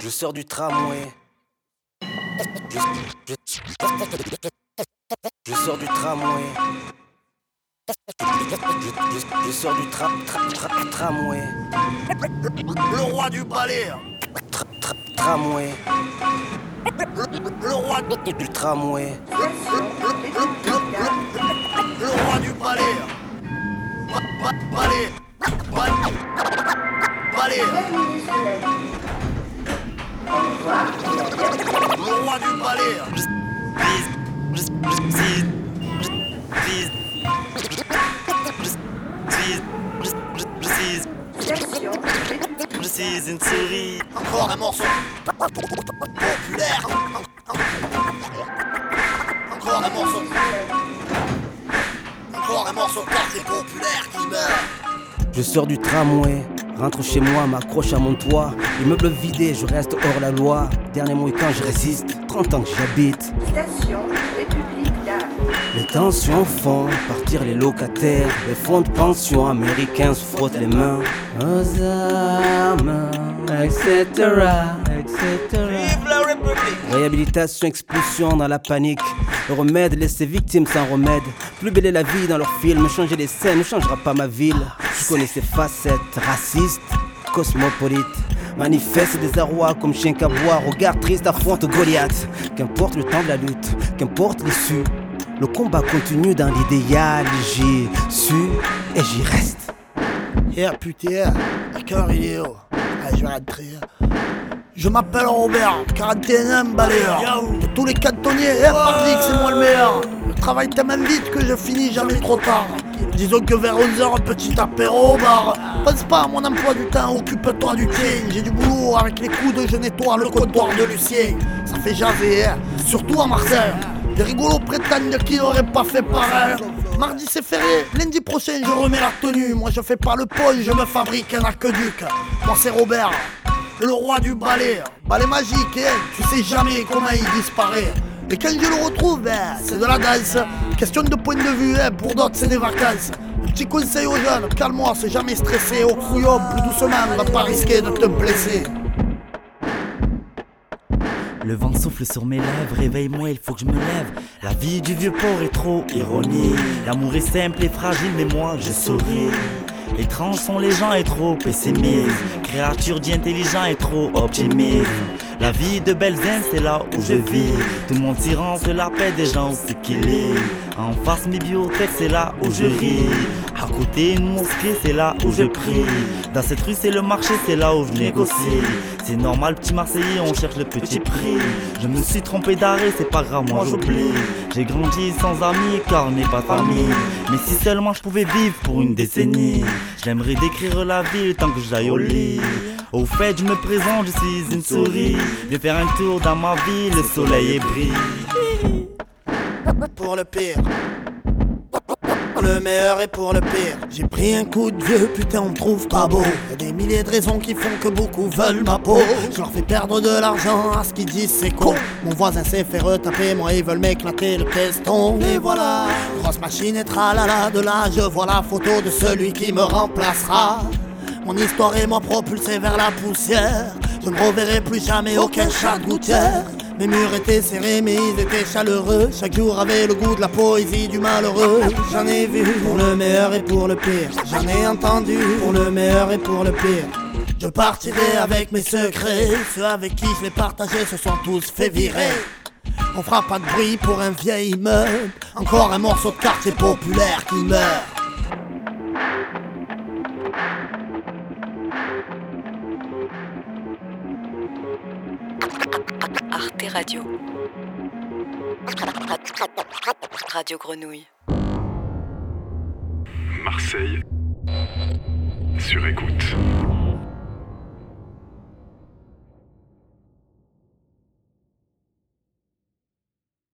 Je sors du tramway. Je, je- je sors du tramway. Je, sors du tra, tra, tra- tramway. Le roi du balai, Tra- tra- tramway. le roi, Du, tramway. le roi du balai. Ba- ba- Balai, balai, Le roi du balai. Je une souris. Encore un morceau populaire. Encore un morceau. Encore un morceau quartier populaire qui meurt. Je sors du tramway, rentre chez moi, m'accroche à mon toit. Immeuble vidé, je reste hors la loi. Dernier mois quand je résiste, 30 ans que j'habite. Station République d'Arles. Les tensions font partir les locataires. Les fonds de pension américains se frottent les mains. Aux armes, etc. etc. Réhabilitation, expulsion dans la panique. Le remède laisse ses victimes sans remède. Plus belle est la vie dans leurs films. Changer les scènes ne changera pas ma ville. Je connais ses facettes racistes, cosmopolites. Manifeste des arrois comme chien qu'aboie. Regard triste affronte Goliath. Qu'importe le temps de la lutte, qu'importe l'issue. Le combat continue dans l'idéal. J'y suis et j'y reste. Eh putain, à cœur il est je m'appelle Robert, 41 ans, balayeur. De tous les cantonniers, eh, pardi que c'est moi le meilleur. Le travail tellement vite que je finis jamais trop tard. Disons que vers 11h, un petit apéro au bar. Pense pas à mon emploi du temps, occupe-toi du tien. J'ai du boulot, avec les coudes, je nettoie le comptoir de Lucien. Ça fait jaser, hein, surtout à Marseille. Les rigolos prétendent qu'ils n'auraient pas fait pareil. Mardi c'est férié, lundi prochain je remets la tenue. Moi je fais pas le pôle, je me fabrique un aqueduc. Moi c'est Robert, le roi du balai. Balai magique, hein, tu sais jamais comment il disparaît. Et quand je le retrouve, ben, c'est de la danse. Question de point de vue, hein, pour d'autres c'est des vacances. Un petit conseil aux jeunes, calme-moi, c'est jamais stressé. Au couillon, plus doucement, va pas risquer de te blesser. Le vent souffle sur mes lèvres, réveille-moi, il faut que je me lève. La vie du vieux port est trop ironie. L'amour est simple et fragile, mais moi je souris. Étranges sont les gens et trop pessimistes. Créature d'intelligent et trop optimiste. La vie de Belzen, c'est là où je vis. Tout mon tyran se la paix des gens aussi qu'il est. En face mes bibliothèques, c'est là où je ris. À côté une mosquée, c'est là où je prie. Dans cette rue, c'est le marché, c'est là où je négocie. C'est normal, petit Marseillais, on cherche le petit prix. Je me suis trompé d'arrêt, c'est pas grave, moi j'oublie. J'ai grandi sans amis, car on n'est pas de famille. Mais si seulement je pouvais vivre pour une décennie, j'aimerais décrire la ville tant que j'aille au lit. Au fait, je me présente, je suis une souris. Viens faire un tour dans ma vie, le soleil est brille. pour le pire. Le meilleur est pour le pire. J'ai pris un coup de vieux, putain, on me trouve pas beau. Y a des milliers de raisons qui font que beaucoup veulent ma peau. Je leur fais perdre de l'argent à ce qu'ils disent, c'est con. Mon voisin s'est fait retaper, moi ils veulent m'éclater le teston. Et voilà, grosse machine et tralala. De là, je vois la photo de celui qui me remplacera. Mon histoire est moi propulsée vers la poussière. Je ne reverrai plus jamais aucun chat de gouttière. Mes murs étaient serrés, mais ils étaient chaleureux. Chaque jour avait le goût de la poésie du malheureux. J'en ai vu pour le meilleur et pour le pire. J'en ai entendu pour le meilleur et pour le pire. Je partirai avec mes secrets. Ceux avec qui je les partageais se sont tous fait virer. On fera pas de bruit pour un vieil immeuble. Encore un morceau de quartier populaire qui meurt. Arte Radio. Radio Grenouille. Marseille sur écoute.